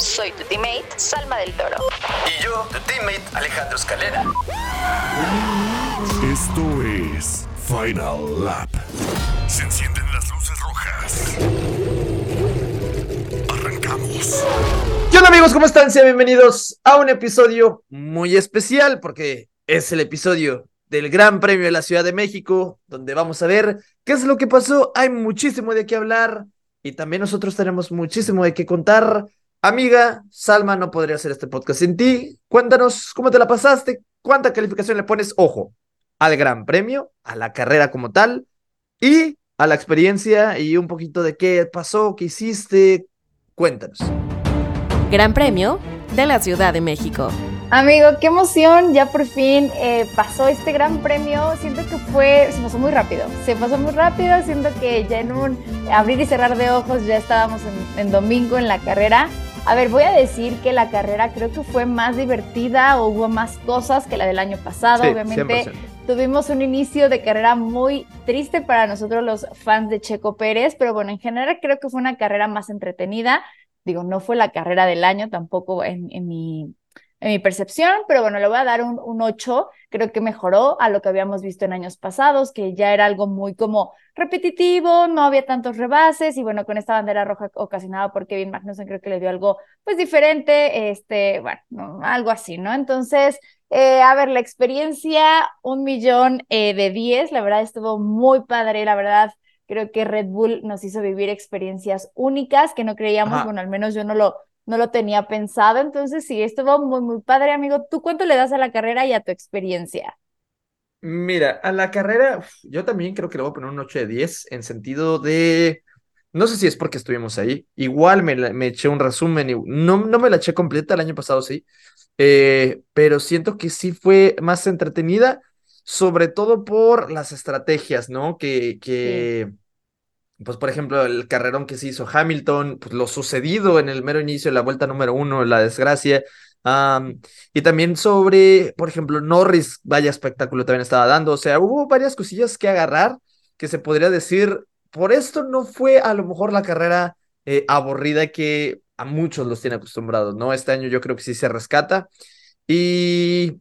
Soy tu teammate, Salma del Toro. Y yo, tu teammate, Alejandro Escalera. Esto es Final Lap. Se encienden las luces rojas. Arrancamos. ¿Qué onda amigos? ¿Cómo están? Sean bienvenidos a un episodio muy especial porque es el episodio del Gran Premio de la Ciudad de México, donde vamos a ver qué es lo que pasó. Hay muchísimo de qué hablar y también nosotros tenemos muchísimo de qué contar. Amiga, Salma no podría hacer este podcast sin ti. Cuéntanos cómo te la pasaste, cuánta calificación le pones, ojo, al Gran Premio, a la carrera como tal y a la experiencia y un poquito de qué pasó, qué hiciste. Cuéntanos. Gran Premio de la Ciudad de México. Amigo, qué emoción, ya por fin eh, pasó este gran premio, siento que fue, se pasó muy rápido, se pasó muy rápido, siento que ya en un abrir y cerrar de ojos ya estábamos en, en domingo en la carrera. A ver, voy a decir que la carrera creo que fue más divertida o hubo más cosas que la del año pasado, Sí, obviamente. 100%. Tuvimos un inicio de carrera muy triste para nosotros los fans de Checo Pérez, pero bueno, en general creo que fue una carrera más entretenida. Digo, no fue la carrera del año tampoco en, en mi, en mi percepción, pero bueno, le voy a dar un, un 8. Creo que mejoró a lo que habíamos visto en años pasados, que ya era algo muy como repetitivo, no había tantos rebases y bueno, con esta bandera roja ocasionada por Kevin Magnussen creo que le dio algo pues diferente, este, bueno, no, algo así, ¿no? Entonces, eh, a ver, la experiencia, un millón eh, de 10, la verdad estuvo muy padre, la verdad. Creo que Red Bull nos hizo vivir experiencias únicas que no creíamos, Ajá. bueno, al menos yo no lo, no lo tenía pensado. Entonces, sí, estuvo muy, muy padre, amigo. ¿Tú cuánto le das a la carrera y a tu experiencia? Mira, a la carrera, yo también creo que le voy a poner un 8 de 10 en sentido de, no sé si es porque estuvimos ahí, igual me, me eché un resumen, y no, no me la eché completa el año pasado, sí, eh, pero siento que sí fue más entretenida, sobre todo por las estrategias, ¿no? Que, que, pues por ejemplo, el carrerón que se hizo Hamilton, pues lo sucedido en el mero inicio de la vuelta número uno, la desgracia. y también sobre, por ejemplo, Norris, vaya espectáculo también estaba dando. O sea, hubo varias cosillas que agarrar que se podría decir, por esto no fue a lo mejor la carrera eh, aburrida que a muchos los tiene acostumbrados, ¿no? Este año yo creo que sí se rescata. Y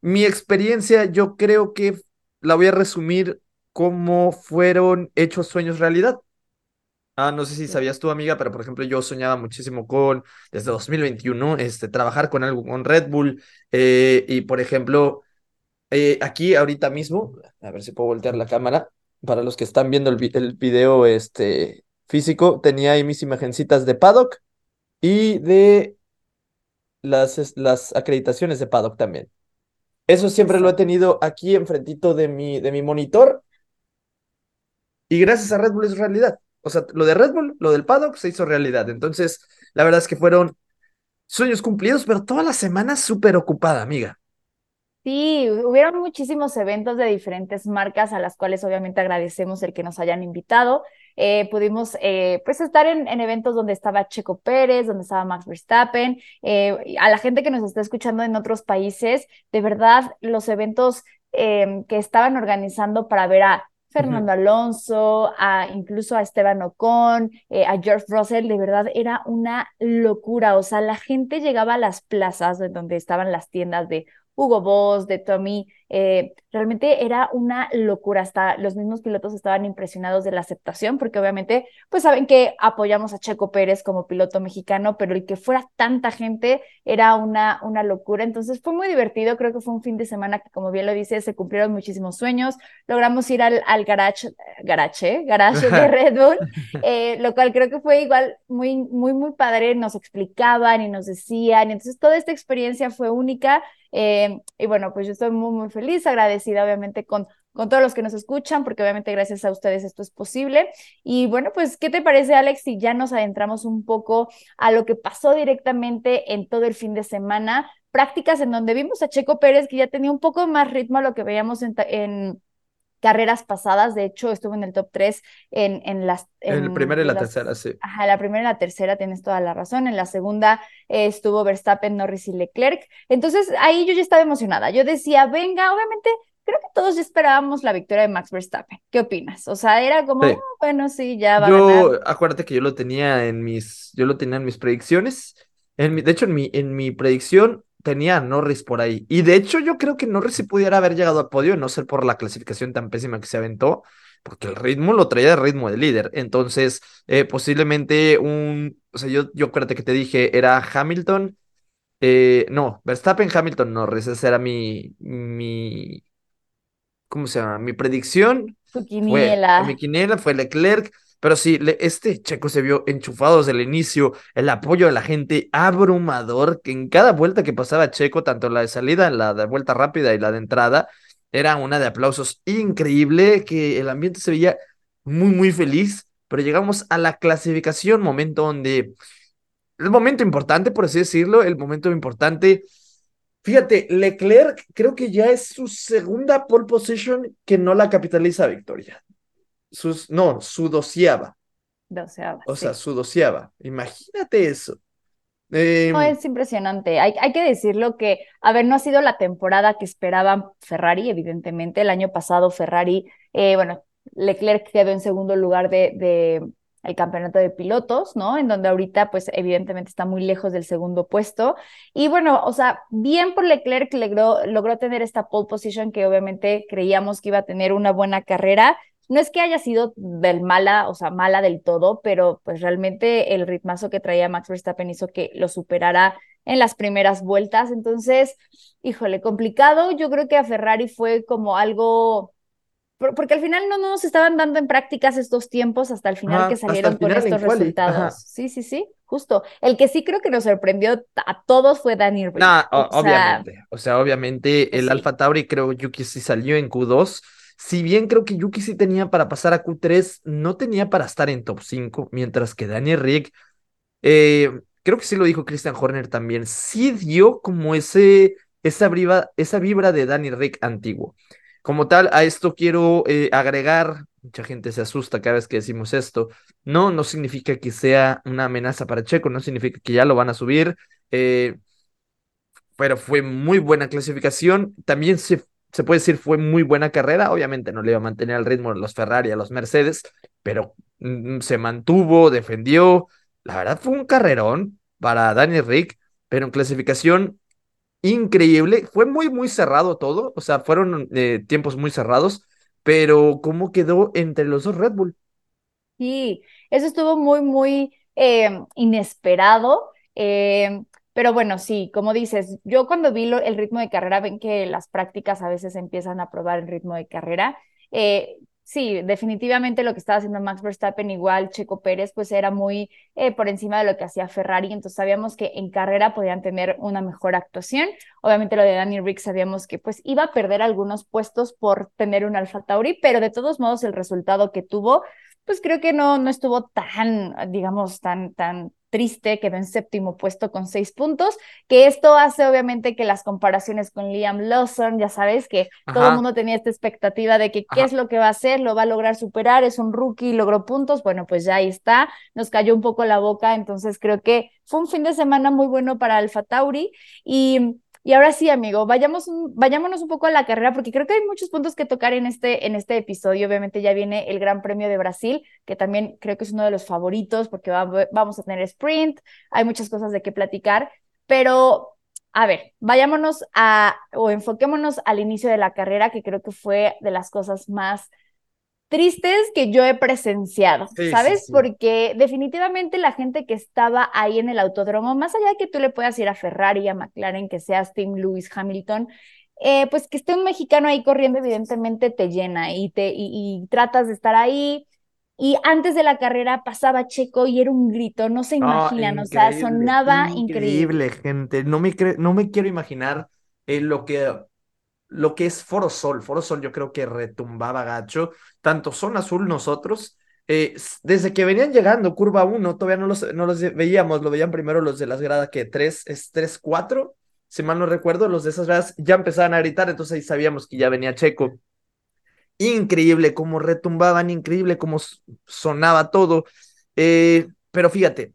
mi experiencia, yo creo que la voy a resumir como fueron hechos sueños realidad. Ah, no sé si sabías tú, amiga, pero por ejemplo, yo soñaba muchísimo con, desde 2021, este, trabajar con algo, con Red Bull. eh, y por ejemplo, eh, aquí ahorita mismo, a ver si puedo voltear la cámara, para los que están viendo el, el video este, físico, tenía ahí mis imagencitas de paddock y de las, las acreditaciones de paddock también. Eso siempre lo he tenido aquí enfrentito de mi, de mi monitor y gracias a Red Bull es realidad. O sea, lo de Red Bull, lo del paddock se hizo realidad. Entonces, la verdad es que fueron sueños cumplidos, pero toda la semana súper ocupada, amiga. Sí, hubieron muchísimos eventos de diferentes marcas a las cuales obviamente agradecemos el que nos hayan invitado. Eh, pudimos eh, pues estar en, en eventos donde estaba Checo Pérez, donde estaba Max Verstappen. Eh, a la gente que nos está escuchando en otros países, de verdad, los eventos eh, que estaban organizando para ver a Fernando Alonso, a incluso a Esteban Ocon, eh, a George Russell, de verdad era una locura. O sea, la gente llegaba a las plazas de donde estaban las tiendas de Hugo Boss, de Tommy, eh, realmente era una locura. Hasta los mismos pilotos estaban impresionados de la aceptación, porque obviamente, pues saben que apoyamos a Checo Pérez como piloto mexicano, pero el que fuera tanta gente era una, una locura. Entonces fue muy divertido. Creo que fue un fin de semana que, como bien lo dice, se cumplieron muchísimos sueños. Logramos ir al, al garage, garage, ¿eh? garage de Red Bull, eh, lo cual creo que fue igual muy, muy, muy padre. Nos explicaban y nos decían. Entonces, toda esta experiencia fue única. Eh, y bueno, pues yo estoy muy, muy feliz, agradecida obviamente con con todos los que nos escuchan, porque obviamente gracias a ustedes esto es posible. Y bueno, pues, ¿qué te parece, Alex, si ya nos adentramos un poco a lo que pasó directamente en todo el fin de semana? Prácticas en donde vimos a Checo Pérez que ya tenía un poco más ritmo a lo que veíamos en, en carreras pasadas, de hecho estuvo en el top 3 en, en las... En, el primero y la tercera, sí. Ajá, la primera y la tercera tienes toda la razón, en la segunda eh, estuvo Verstappen, Norris y Leclerc, entonces ahí yo ya estaba emocionada, yo decía, venga, obviamente creo que todos ya esperábamos la victoria de Max Verstappen. ¿Qué opinas? O sea, era como, oh, bueno, sí, ya va yo, a ganar. Acuérdate que yo lo tenía en mis, yo lo tenía en mis predicciones. En mi, de hecho, en mi, en mi predicción tenía a Norris por ahí. Y de hecho, yo creo que Norris si pudiera haber llegado al podio, no ser por la clasificación tan pésima que se aventó, porque el ritmo lo traía de ritmo de líder. Entonces, eh, posiblemente un. O sea, yo, yo acuérdate que te dije, era Hamilton. Eh, no, Verstappen, Hamilton, Norris. Esa era mi. mi ¿Cómo se llama? Mi predicción. Tu quiniela. Fue, mi quiniela fue Leclerc. Pero sí, este Checo se vio enchufado desde el inicio, el apoyo de la gente abrumador, que en cada vuelta que pasaba Checo, tanto la de salida, la de vuelta rápida y la de entrada, era una de aplausos increíble, que el ambiente se veía muy, muy feliz, pero llegamos a la clasificación, momento donde, el momento importante, por así decirlo, el momento importante, fíjate, Leclerc creo que ya es su segunda pole position que no la capitaliza victoria sus, no, su doceava. Doceava. O sea, su doceava. Imagínate eso. no, em, es impresionante. Hay, hay, que decirlo que, a ver, no ha sido la temporada que esperaba Ferrari, evidentemente. El año pasado Ferrari, eh, bueno, Leclerc quedó en segundo lugar de, de, el campeonato de pilotos, ¿no? En donde ahorita, pues, evidentemente está muy lejos del segundo puesto. Y bueno, o sea, bien por Leclerc logró, logró tener esta pole position que obviamente creíamos que iba a tener una buena carrera no es que haya sido del mala, o sea, mala del todo, pero pues realmente el ritmazo que traía Max Verstappen hizo que lo superara en las primeras vueltas. Entonces, híjole, complicado. Yo creo que a Ferrari fue como algo porque al final no, nos estaban dando en prácticas estos tiempos hasta el final que salieron con estos resultados. Sí, sí, sí, justo. El que sí creo que nos sorprendió a todos fue Danny Rick. obviamente. o sea, obviamente el Alfa Tauri creo yo que sí salió en Q2 si bien creo que Yuki sí tenía para pasar a Q3, no tenía para estar en top 5, mientras que Daniel Rick, eh, creo que sí lo dijo Christian Horner también, sí dio como ese, esa, vibra, esa vibra de Daniel Rick antiguo. Como tal, a esto quiero eh, agregar, mucha gente se asusta cada vez que decimos esto, no, no significa que sea una amenaza para Checo, no significa que ya lo van a subir, eh, pero fue muy buena clasificación, también se se puede decir fue muy buena carrera. Obviamente no le iba a mantener el ritmo los Ferrari a los Mercedes, pero mm, se mantuvo, defendió. La verdad fue un carrerón para Daniel Rick, pero en clasificación increíble. Fue muy, muy cerrado todo. O sea, fueron eh, tiempos muy cerrados, pero ¿cómo quedó entre los dos Red Bull? Sí, eso estuvo muy, muy eh, inesperado. Eh, pero bueno, sí, como dices, yo cuando vi el ritmo de carrera, ven que las prácticas a veces empiezan a probar el ritmo de carrera. Eh, sí, definitivamente lo que estaba haciendo Max Verstappen, igual Checo Pérez, pues era muy eh, por encima de lo que hacía Ferrari, entonces sabíamos que en carrera podían tener una mejor actuación. Obviamente lo de Danny Rick sabíamos que pues iba a perder algunos puestos por tener un Alfa Tauri, pero de todos modos el resultado que tuvo, pues creo que no, no estuvo tan, digamos, tan, tan triste, quedó en séptimo puesto con seis puntos, que esto hace obviamente que las comparaciones con Liam Lawson, ya sabes que todo el mundo tenía esta expectativa de que qué es lo que va a hacer, lo va a lograr superar, es un rookie, logró puntos, bueno, pues ya ahí está, nos cayó un poco la boca, entonces creo que fue un fin de semana muy bueno para Alfa Tauri y y ahora sí, amigo, vayamos vayámonos un poco a la carrera, porque creo que hay muchos puntos que tocar en este, en este episodio. Obviamente ya viene el Gran Premio de Brasil, que también creo que es uno de los favoritos, porque vamos a tener sprint, hay muchas cosas de qué platicar, pero a ver, vayámonos a, o enfoquémonos al inicio de la carrera, que creo que fue de las cosas más tristes que yo he presenciado, ¿sabes? Porque definitivamente la gente que estaba ahí en el autódromo, más allá de que tú le puedas ir a Ferrari, a McLaren, que seas Tim Lewis Hamilton, eh, pues que esté un mexicano ahí corriendo, evidentemente te llena y, te, y, tratas de estar ahí. Y antes de la carrera pasaba Checo y era un grito, no se imaginan, o sea, sonaba increíble. Increíble, gente. No me, no me quiero imaginar eh, lo que lo que es Foro Sol. Foro Sol yo creo que retumbaba gacho, tanto Zona Azul nosotros, eh, desde que venían llegando, curva 1, todavía no los, no los veíamos, lo veían primero los de las gradas que 3, es 3, 4, si mal no recuerdo, los de esas gradas ya empezaban a gritar, entonces ahí sabíamos que ya venía Checo. Increíble cómo retumbaban, increíble cómo sonaba todo. Eh, pero fíjate,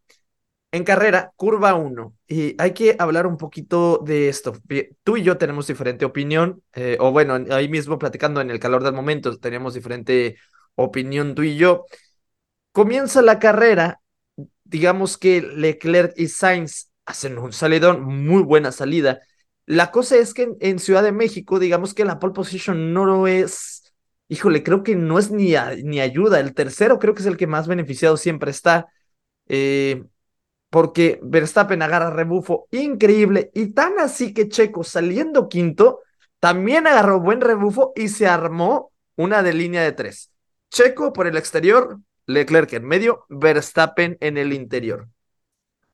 en carrera, curva 1, y hay que hablar un poquito de esto. Tú y yo tenemos diferente opinión, eh, o bueno, ahí mismo platicando en el calor del momento, tenemos diferente opinión tú y yo. Comienza la carrera, digamos que Leclerc y Sainz hacen un salidón, muy buena salida. La cosa es que en, Ciudad de México, digamos que la pole position no lo es, híjole, creo que no es ni, ni ayuda. El tercero creo que es el que más beneficiado siempre está, eh, porque Verstappen agarra rebufo increíble y tan así que Checo saliendo quinto, también agarró buen rebufo y se armó una de línea de tres. Checo por el exterior, Leclerc en medio, Verstappen en el interior.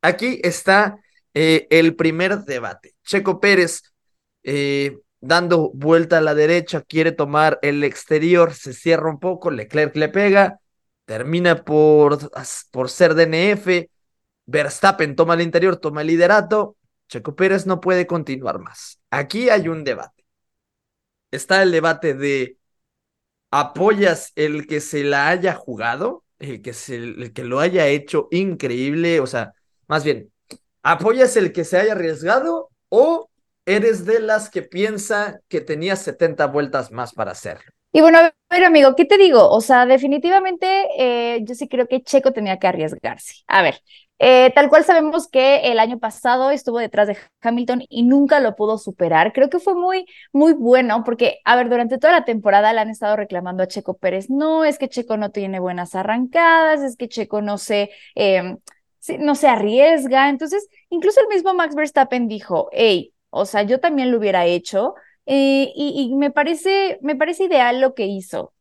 Aquí está eh, el primer debate. Checo Pérez eh, dando vuelta a la derecha, quiere tomar el exterior, se cierra un poco, Leclerc le pega, termina por, por ser DNF, Verstappen toma el interior, toma el liderato, Checo Pérez no puede continuar más. Aquí hay un debate. Está el debate de apoyas el que se la haya jugado, el que, el que lo haya hecho increíble, o sea, más bien, ¿apoyas el que se haya arriesgado o eres de las que piensa que tenía 70 vueltas más para hacerlo? Y bueno, pero amigo, ¿qué te digo? O sea, definitivamente eh, yo sí creo que Checo tenía que arriesgarse. A ver, eh, tal cual sabemos que el año pasado estuvo detrás de Hamilton y nunca lo pudo superar. Creo que fue muy, muy bueno porque, a ver, durante toda la temporada le han estado reclamando a Checo Pérez, no, es que Checo no tiene buenas arrancadas, es que Checo no se, em, no se arriesga. Entonces, incluso el mismo Max Verstappen dijo, hey, o sea, yo también lo hubiera hecho eh, y, me, parece, me parece ideal lo que hizo.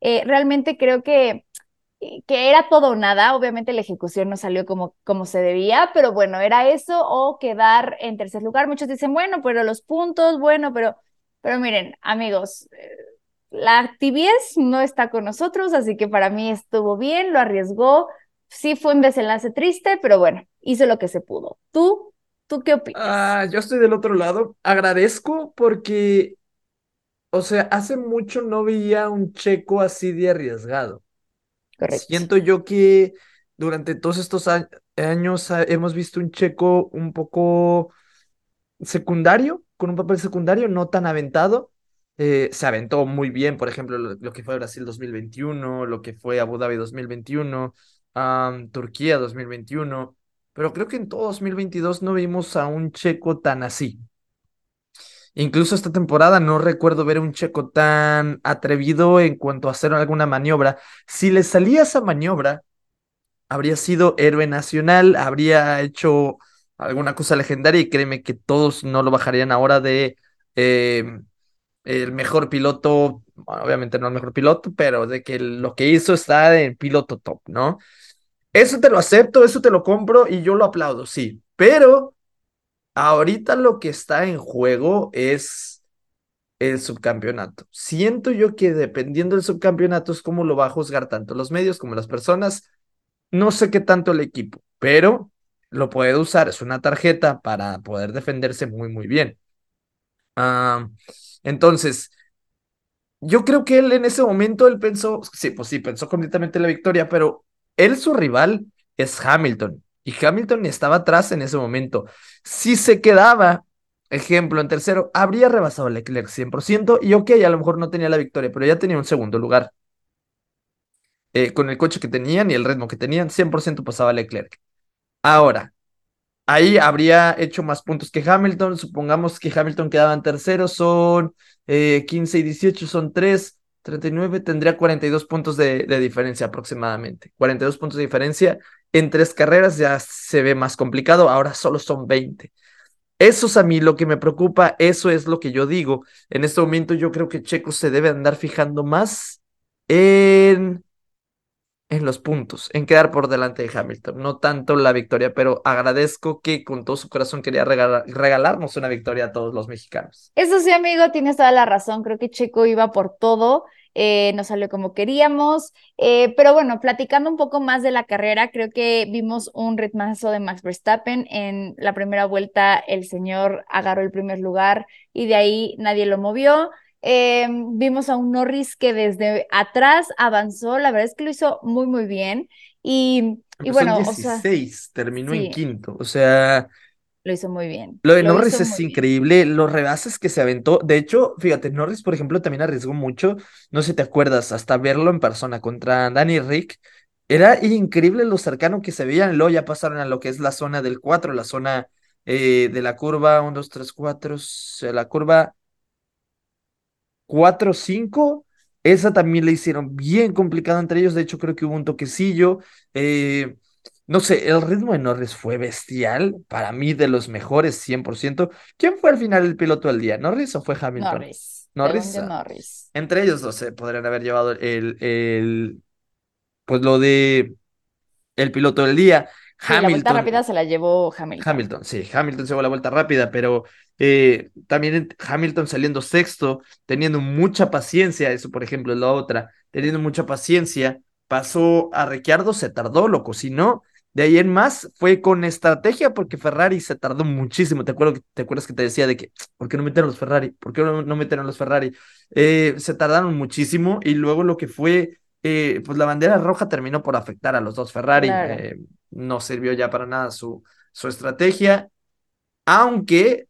Eh, realmente creo que que era todo o nada, obviamente la ejecución no salió como, como se debía, pero bueno, era eso o quedar en tercer lugar. Muchos dicen, bueno, pero los puntos, bueno, pero, pero miren, amigos, eh, la tibiez no está con nosotros, así que para mí estuvo bien, lo arriesgó, sí fue un desenlace triste, pero bueno, hizo lo que se pudo. ¿Tú? ¿Tú qué opinas? Ah, yo estoy del otro lado. Agradezco porque, o sea, hace mucho no veía un checo así de arriesgado. Siento yo que durante todos estos años hemos visto un checo un poco secundario, con un papel secundario, no tan aventado. Eh, se aventó muy bien, por ejemplo, lo, que fue Brasil 2021, lo que fue Abu Dhabi 2021, Turquía 2021, pero creo que en todo 2022 no vimos a un checo tan así. Incluso esta temporada no recuerdo ver un checo tan atrevido en cuanto a hacer alguna maniobra. Si le salía esa maniobra, habría sido héroe nacional, habría hecho alguna cosa legendaria y créeme que todos no lo bajarían ahora de em, el mejor piloto, obviamente no el mejor piloto, pero de que lo que hizo está en piloto top, ¿no? Eso te lo acepto, eso te lo compro y yo lo aplaudo, sí, pero Ahorita lo que está en juego es el subcampeonato. Siento yo que dependiendo del subcampeonato es como lo va a juzgar tanto los medios como las personas. No sé qué tanto el equipo, pero lo puede usar. Es una tarjeta para poder defenderse muy, muy bien. Ah, entonces, yo creo que él en ese momento, él pensó, sí, pues sí, pensó completamente en la victoria, pero él, su rival, es Hamilton y Hamilton estaba atrás en ese momento. Si se quedaba, ejemplo, en tercero, habría rebasado a Leclerc 100% y ok, a lo mejor no tenía la victoria, pero ya tenía un segundo lugar. Eh, con el coche que tenían y el ritmo que tenían, 100% pasaba Leclerc. Ahora, ahí habría hecho más puntos que Hamilton. Supongamos que Hamilton quedaba en tercero, son 15 eh, y 18, son 3. 39 tendría 42 puntos de, de, diferencia aproximadamente. 42 puntos de diferencia en tres carreras ya se ve más complicado, ahora solo son 20. Eso es a mí lo que me preocupa, eso es lo que yo digo. En este momento yo creo que Checo se debe andar fijando más en en los puntos, en quedar por delante de Hamilton, no tanto la victoria, pero agradezco que con todo su corazón quería regalar, regalarnos una victoria a todos los mexicanos. Eso sí, amigo, tienes toda la razón. Creo que Checo iba por todo. Eh, no salió como queríamos, eh, pero bueno, platicando un poco más de la carrera, creo que vimos un ritmazo de Max Verstappen. En la primera vuelta el señor agarró el primer lugar y de ahí nadie lo movió. Eh, vimos a un Norris que desde atrás avanzó, la verdad es que lo hizo muy, muy bien. Y, y bueno, 16, terminó en quinto, o sea... Lo hizo muy bien. Lo de Norris es increíble, los rebases que se aventó. De hecho, fíjate, Norris, por ejemplo, también arriesgó mucho. No sé si te acuerdas, hasta verlo en persona contra Danny Rick. Era increíble lo cercano que se veían. Luego ya pasaron a lo que es la zona del 4, la zona eh, de la curva 1, 2, 3, 4, la curva 4-5. Esa también le hicieron bien complicada entre ellos. De hecho, creo que hubo un toquecillo. Eh, no sé, el ritmo de Norris fue bestial. Para mí, de los mejores, 100%. ¿Quién fue al final el piloto del día? ¿Norris o fue Hamilton? Norris. Norris. Norris. Entre ellos, no sé, podrían haber llevado el, el, pues lo de el piloto del día. Hamilton, la vuelta rápida se la llevó Hamilton. Hamilton, sí, Hamilton se llevó la vuelta rápida, pero eh, también Hamilton saliendo sexto, teniendo mucha paciencia, eso por ejemplo es la otra, teniendo mucha paciencia, pasó a Ricciardo, se tardó, lo cocinó. De ahí en más fue con estrategia porque Ferrari se tardó muchísimo. ¿Te, acuerdo, te acuerdas que te decía de que, ¿por qué no metieron los Ferrari? ¿Por qué no, no metieron los Ferrari? Eh, se tardaron muchísimo y luego lo que fue eh, pues la bandera roja terminó por afectar a los dos Ferrari. Eh, no sirvió ya para nada su, su estrategia, aunque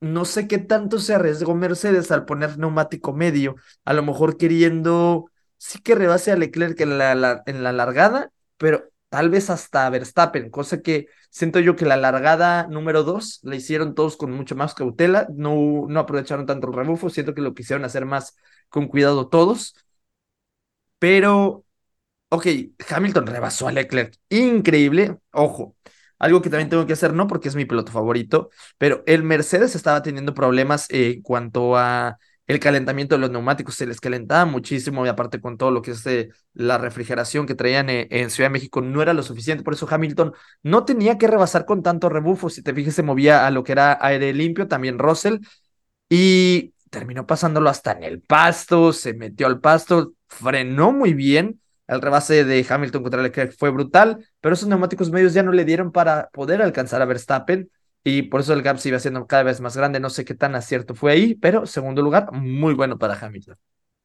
no sé qué tanto se arriesgó Mercedes al poner neumático medio, a lo mejor queriendo sí que rebase a Leclerc en la, en la largada, pero tal vez hasta Verstappen, cosa que siento yo que la largada número dos la hicieron todos con mucho más cautela, no, no aprovecharon tanto el rebufo, siento que lo quisieron hacer más con cuidado todos. Pero, ok, Hamilton rebasó a Leclerc. Increíble. Ojo, algo que también tengo que hacer, no porque es mi piloto favorito, pero el Mercedes estaba teniendo problemas en cuanto a el calentamiento de los neumáticos, se les calentaba muchísimo y aparte con todo lo que es eh, la refrigeración que traían eh, en Ciudad de México no era lo suficiente, por eso Hamilton no tenía que rebasar con tanto rebufo, si te fijas se movía a lo que era aire limpio, también Russell, y terminó pasándolo hasta en el pasto, se metió al pasto, frenó muy bien. El rebase de Hamilton contra Leclerc fue brutal, pero esos neumáticos medios ya no le dieron para poder alcanzar a Verstappen y por eso el gap se iba haciendo cada vez más grande. No sé qué tan acierto fue ahí, pero segundo lugar, muy bueno para Hamilton.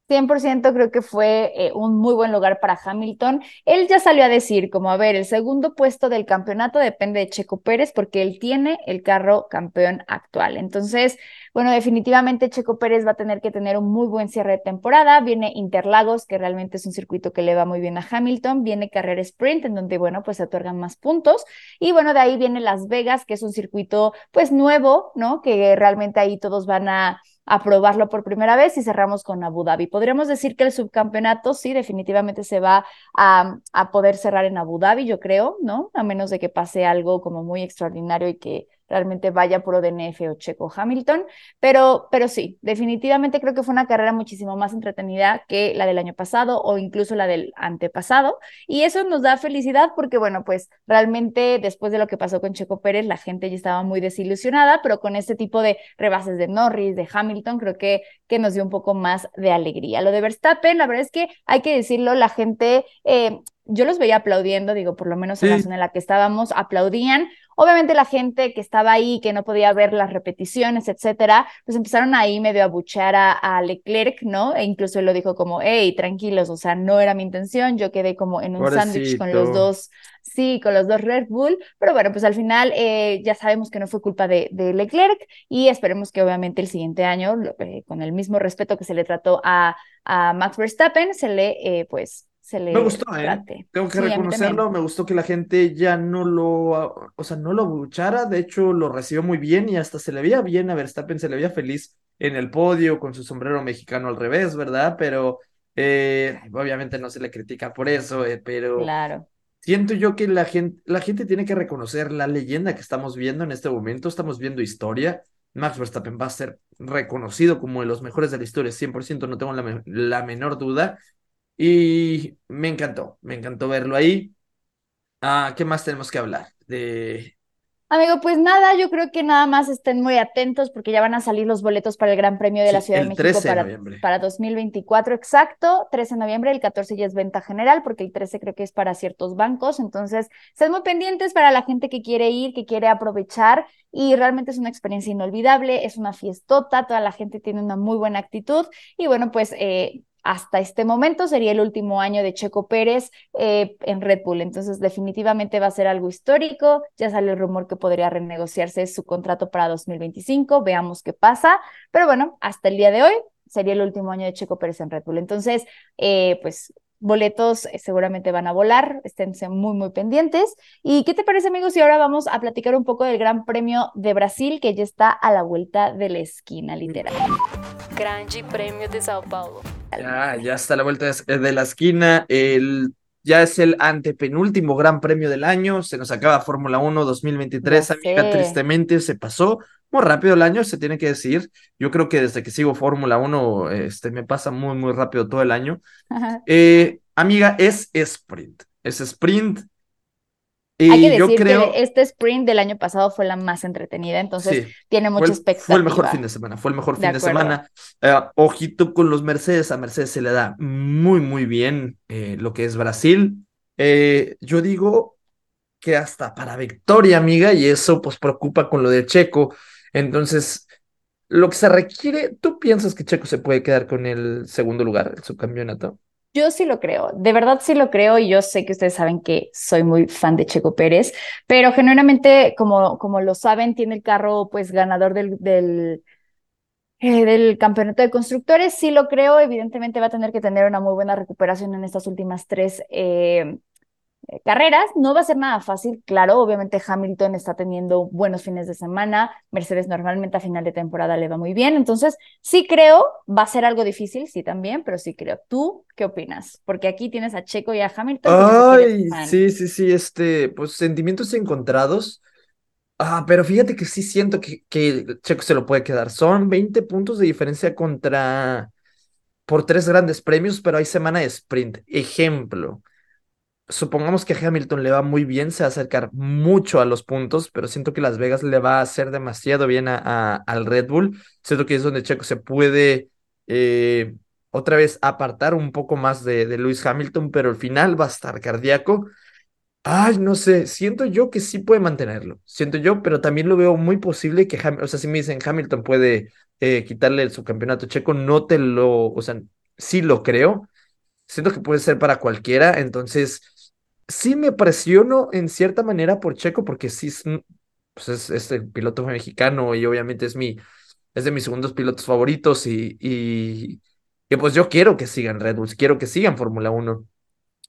100% creo que fue eh, un muy buen lugar para Hamilton. Él ya salió a decir, como, a ver, el segundo puesto del campeonato depende de Checo Pérez porque él tiene el carro campeón actual. Entonces, bueno, definitivamente Checo Pérez va a tener que tener un muy buen cierre de temporada. Viene Interlagos, que realmente es un circuito que le va muy bien a Hamilton. Viene Carrera Sprint, en donde, bueno, pues se otorgan más puntos. Y bueno, de ahí viene Las Vegas, que es un circuito, pues, nuevo, ¿no? Que realmente ahí todos van a a probarlo por primera vez y cerramos con Abu Dhabi. Podríamos decir que el subcampeonato sí, definitivamente se va a, a, poder cerrar en Abu Dhabi, yo creo, ¿no? A menos de que pase algo como muy extraordinario y que realmente vaya por DNF o Checo Hamilton, pero, pero sí, definitivamente creo que fue una carrera muchísimo más entretenida que la del año pasado o incluso la del antepasado, y eso nos da felicidad porque, bueno, pues realmente después de lo que pasó con Checo Pérez, la gente ya estaba muy desilusionada, pero con este tipo de rebases de Norris, de Hamilton, creo que, que nos dio un poco más de alegría. Lo de Verstappen, la verdad es que hay que decirlo, la gente... Eh, yo los veía aplaudiendo, digo, por lo menos en la zona en la que estábamos, aplaudían. Obviamente la gente que estaba ahí, que no podía ver las repeticiones, etcétera, pues empezaron ahí medio a buchear a, Leclerc, ¿no? E incluso él lo dijo como, hey, tranquilos, o sea, no era mi intención, yo quedé como en un sándwich con los dos, sí, con los dos Red Bull, pero bueno, pues al final eh, ya sabemos que no fue culpa de, Leclerc y esperemos que obviamente el siguiente año, eh, con el mismo respeto que se le trató a, a Max Verstappen, se le, eh, pues, me gustó, ¿eh? Tengo que reconocerlo, me gustó que la gente ya no lo, o sea, no lo buchara, de hecho lo recibió muy bien y hasta se le veía bien a Verstappen, se le veía feliz en el podio con su sombrero mexicano al revés, ¿verdad? Pero eh, obviamente no se le critica por eso, eh, pero claro. siento yo que la gente, la gente tiene que reconocer la leyenda que estamos viendo en este momento, estamos viendo historia. Max Verstappen va a ser reconocido como de los mejores de la historia, 100%, no tengo la, la menor duda Y me encantó, me encantó verlo ahí. Ah, ¿qué más tenemos que hablar? De... Amigo, pues nada, yo creo que nada más estén muy atentos porque ya van a salir los boletos para el Gran Premio de la Ciudad de México 13 de para, noviembre. para 2024, exacto, 13 de noviembre, el 14 ya es venta general porque el 13 creo que es para ciertos bancos, entonces estén muy pendientes para la gente que quiere ir, que quiere aprovechar y realmente es una experiencia inolvidable, es una fiestota, toda la gente tiene una muy buena actitud y bueno, pues eh, hasta este momento sería el último año de Checo Pérez eh, en Red Bull. Entonces, definitivamente va a ser algo histórico. Ya sale el rumor que podría renegociarse su contrato para 2025. Veamos qué pasa. Pero bueno, hasta el día de hoy sería el último año de Checo Pérez en Red Bull. Entonces, eh, pues boletos eh, seguramente van a volar, esténse muy, muy pendientes. ¿Y qué te parece, amigos? Y ahora vamos a platicar un poco del Gran Premio de Brasil, que ya está a la vuelta de la esquina, literal. Grande Prêmio de Sao Paulo. Ya, ya está la vuelta de la esquina. El, ya es el antepenúltimo gran premio del año. Se nos acaba Fórmula 1 2023. Ya Amiga, tristemente se pasó muy rápido el año, se tiene que decir. Yo creo que desde que sigo Fórmula 1, este, me pasa muy, muy rápido todo el año. Eh, amiga, es sprint. Es sprint. Y Hay que yo decir creo. que este sprint del año pasado fue la más entretenida, entonces Sí. tiene Fue mucha el, expectativa. fue el mejor fin de semana, fue el mejor De fin de semana. Eh, ojito con los Mercedes, a Mercedes se le da muy, muy bien eh, lo que es Brasil. Eh, yo digo que hasta para victoria, amiga, y eso pues preocupa con lo de Checo. Entonces, lo que se requiere, ¿tú piensas que Checo se puede quedar con el segundo lugar, el subcampeonato? Yo sí lo creo, de verdad sí lo creo y yo sé que ustedes saben que soy muy fan de Checo Pérez, pero genuinamente, como, como lo saben, tiene el carro pues ganador del, del, eh, campeonato de constructores, sí lo creo, evidentemente va a tener que tener una muy buena recuperación en estas últimas tres eh, carreras. No va a ser nada fácil, claro, obviamente Hamilton está teniendo buenos fines de semana, Mercedes normalmente a final de temporada le va muy bien, entonces sí creo, va a ser algo difícil, sí también, pero sí creo. ¿Tú qué opinas? Porque aquí tienes a Checo y a Hamilton. Ay, sí, sí, sí, este, pues sentimientos encontrados. Ah, pero fíjate que sí siento que, que Checo se lo puede quedar. Son 20 puntos de diferencia contra por tres grandes premios, pero hay semana de sprint. Ejemplo, supongamos que Hamilton le va muy bien, se va a acercar mucho a los puntos, pero siento que Las Vegas le va a hacer demasiado bien a, al Red Bull. Siento que es donde Checo se puede eh, otra vez apartar un poco más de, de Lewis Hamilton, pero al final va a estar cardíaco. Ay, no sé, siento yo que sí puede mantenerlo, siento yo, pero también lo veo muy posible que, o sea, si me dicen Hamilton puede eh, quitarle el subcampeonato checo, no te lo, o sea, sí lo creo, siento que puede ser para cualquiera, entonces sí me presiono en cierta manera por Checo, porque sí es, pues es, es el piloto mexicano y obviamente es mi, es de mis segundos pilotos favoritos y, y, y pues yo quiero que sigan Red Bulls, quiero que sigan Fórmula 1.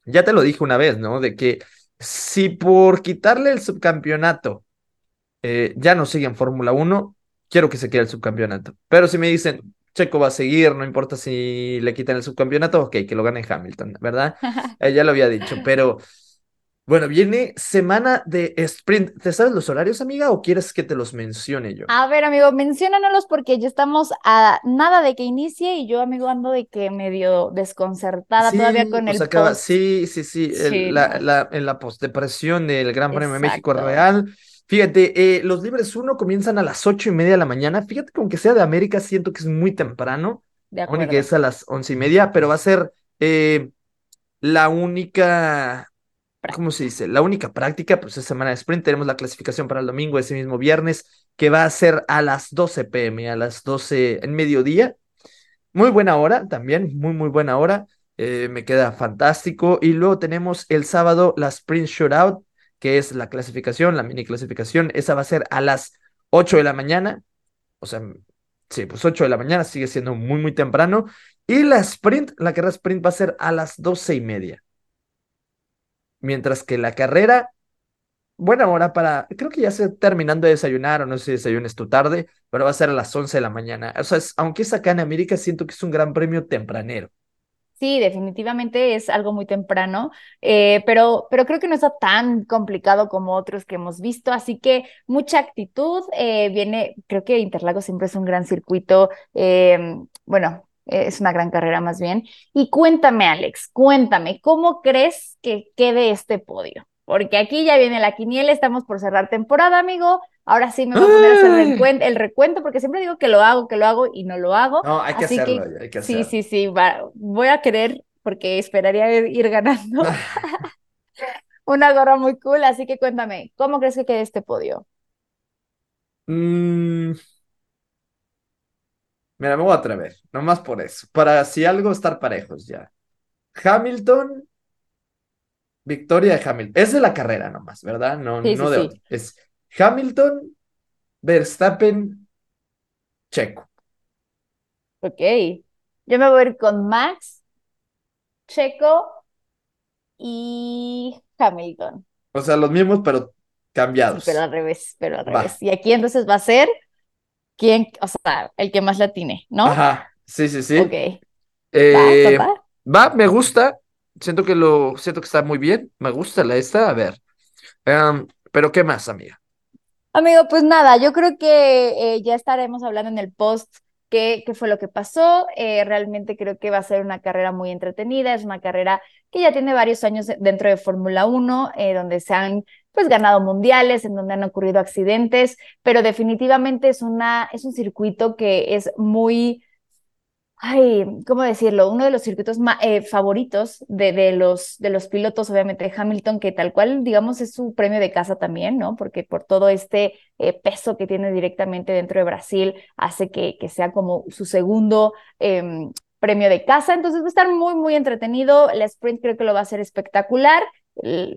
Ya te lo dije una vez, ¿no? De que si por quitarle el subcampeonato eh, ya no sigue en Fórmula 1, quiero que se quede el subcampeonato. Pero si me dicen, Checo va a seguir, no importa si le quitan el subcampeonato, ok, que lo gane Hamilton, ¿verdad? Eh, ya lo había dicho, pero bueno, viene semana de sprint. ¿Te sabes los horarios, amiga, o quieres que te los mencione yo? A ver, amigo, menciónanos porque ya estamos a nada de que inicie y yo, amigo, ando de que medio desconcertada todavía con el acaba, post. sí, sí, sí, la, no. la- en la postdepresión del Gran Premio de México. Real. Fíjate, eh, los libres 1 comienzan a las ocho y media de la mañana. Fíjate que aunque sea de América, siento que es muy temprano, De acuerdo. es a las once y media, pero va a ser eh, la única, ¿cómo se dice? La única práctica, pues es semana de sprint. Tenemos la clasificación para el domingo, ese mismo viernes, que va a ser a las 12 pm, a las 12 en mediodía. Muy buena hora también, muy, muy buena hora. eh, me queda fantástico. Y luego tenemos el sábado la Sprint Shootout, que es la clasificación, la mini clasificación. Esa va a ser a las 8 de la mañana. O sea, sí, pues 8 de la mañana sigue siendo muy, muy temprano. Y la sprint, la carrera sprint va a ser a las 12 y media. Mientras que la carrera, buena hora para, creo que ya se terminando de desayunar o no sé si desayunes tu tarde, pero va a ser a las 11 de la mañana. O sea, es- aunque es acá en América, siento que es un gran premio tempranero. Sí, definitivamente es algo muy temprano, eh, pero, pero creo que no está tan complicado como otros que hemos visto, así que mucha actitud. eh, viene, creo que Interlagos siempre es un gran circuito. eh, bueno, es una gran carrera más bien. Y cuéntame, Alex, cuéntame, ¿cómo crees que quede este podio? Porque aquí ya viene la quiniela, estamos por cerrar temporada, amigo. Ahora sí me voy a poner a hacer el recuento, el recuento, porque siempre digo que lo hago, que lo hago y no lo hago. No, hay que Así hacerlo, hay que hacerlo. Sí, sí, sí, va- voy a querer, porque esperaría ir ir ganando una gorra muy cool. Así que cuéntame, ¿cómo crees que quede este podio? Mm, mira, me voy a atrever, nomás por eso. Para si algo estar parejos ya. Hamilton, victoria de Hamilton. Es de la carrera nomás, ¿verdad? No, Sí, no sí, de sí. otra. Es Hamilton, Verstappen, Checo. Ok, yo me voy a ir con Max, Checo y Hamilton. O sea, los mismos, pero cambiados. pero al revés, pero al Va. revés. Y aquí entonces va a ser quién, o sea, el que más la tiene, ¿no? Ajá, sí, sí, sí. Ok, va, Eh, va, va. me gusta. Siento que lo, siento que está muy bien. Me gusta la esta. A ver. Em, pero ¿qué más, amiga? Amigo, pues nada, yo creo que eh, ya estaremos hablando en el post qué, qué fue lo que pasó. Eh, realmente creo que va a ser una carrera muy entretenida, es una carrera que ya tiene varios años dentro de Fórmula 1, eh, donde se han pues ganado mundiales, en donde han ocurrido accidentes, pero definitivamente es una, es un circuito que es muy Ay, ¿cómo decirlo? Uno de los circuitos ma- eh, favoritos de, de los, de los pilotos, obviamente Hamilton, que tal cual, digamos, es su premio de casa también, ¿no? Porque por todo este eh, peso que tiene directamente dentro de Brasil, hace que, que sea como su segundo em, premio de casa. Entonces va a estar muy, muy entretenido. La sprint creo que lo va a ser espectacular.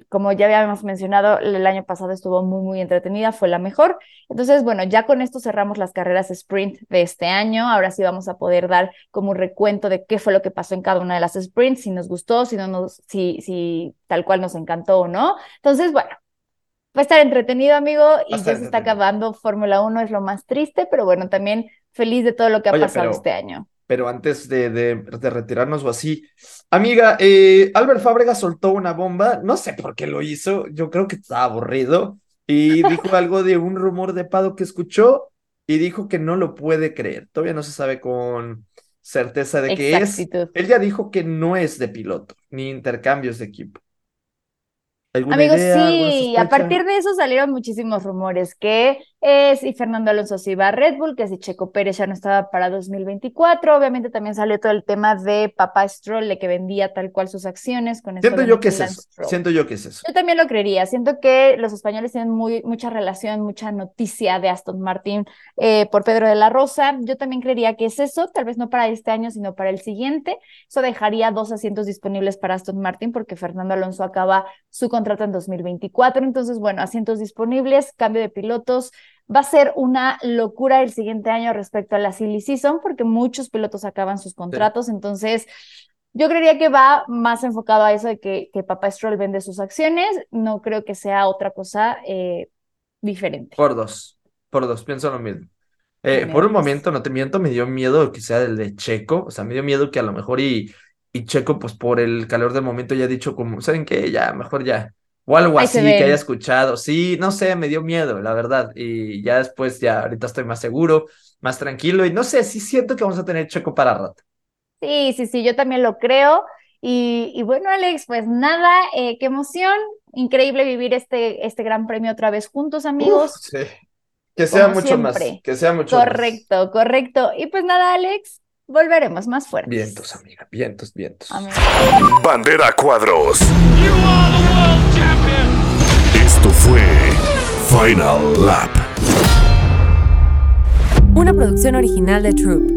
Como ya habíamos mencionado, el año pasado estuvo muy, muy entretenida, fue la mejor. Entonces, bueno, ya con esto cerramos las carreras sprint de este año. Ahora sí vamos a poder dar como un recuento de qué fue lo que pasó en cada una de las sprints, si nos gustó, si no nos, si, si tal cual nos encantó o no. Entonces, bueno, va a estar entretenido, amigo, y ya se está acabando Fórmula 1, es lo más triste, pero bueno, también feliz de todo lo que ha Oye, pasado este año. Pero antes de, de, de retirarnos o así, amiga, eh, Albert Fábrega soltó una bomba, no sé por qué lo hizo, yo creo que estaba aburrido y dijo algo de un rumor de Pado que escuchó y dijo que no lo puede creer. Todavía no se sabe con certeza de qué es. Él ya dijo que no es de piloto, ni intercambios de equipo. ¿Alguna Amigos, idea, sí, a partir de eso salieron muchísimos rumores que eh, si Fernando Alonso se iba a Red Bull, que si Checo Pérez ya no estaba para 2024, obviamente también salió todo el tema de Papá Stroll, de que vendía tal cual sus acciones con Siento de yo que es eso, Stroll. siento yo que es eso. Yo también lo creería. Siento que los españoles tienen muy, mucha relación, mucha noticia de Aston Martin eh, por Pedro de la Rosa. Yo también creería que es eso, tal vez no para este año, sino para el siguiente. Eso dejaría dos asientos disponibles para Aston Martin porque Fernando Alonso acaba su contrato en 2024. Entonces, bueno, asientos disponibles, cambio de pilotos. Va a ser una locura el siguiente año respecto a la silly season porque muchos pilotos acaban sus contratos. Entonces, yo creería que va más enfocado a eso de que, que Papá Stroll vende sus acciones. No creo que sea otra cosa eh, diferente. Por dos, por dos, pienso lo mismo. Eh, por un pues. momento, no te miento, me dio miedo que sea el de Checo, o sea, me dio miedo que a lo mejor y, y Checo, pues por el calor del momento ya ha dicho como, ¿saben qué? Ya, mejor ya, o algo Ahí así que haya escuchado, sí, no sé, me dio miedo, la verdad, y ya después, ya ahorita estoy más seguro, más tranquilo, y no sé, sí siento que vamos a tener Checo para rato. Sí, sí, sí, yo también lo creo. Y, y bueno, Alex, pues nada, eh, qué emoción. Increíble vivir este, este gran premio otra vez juntos, amigos. Uf, sí. Que sea Como mucho más, que sea mucho más. Correcto, correcto. Y pues nada, Alex, volveremos más fuertes. Vientos, amiga, vientos, vientos. Bandera cuadros. Esto fue Final Lap. Una producción original de Troop.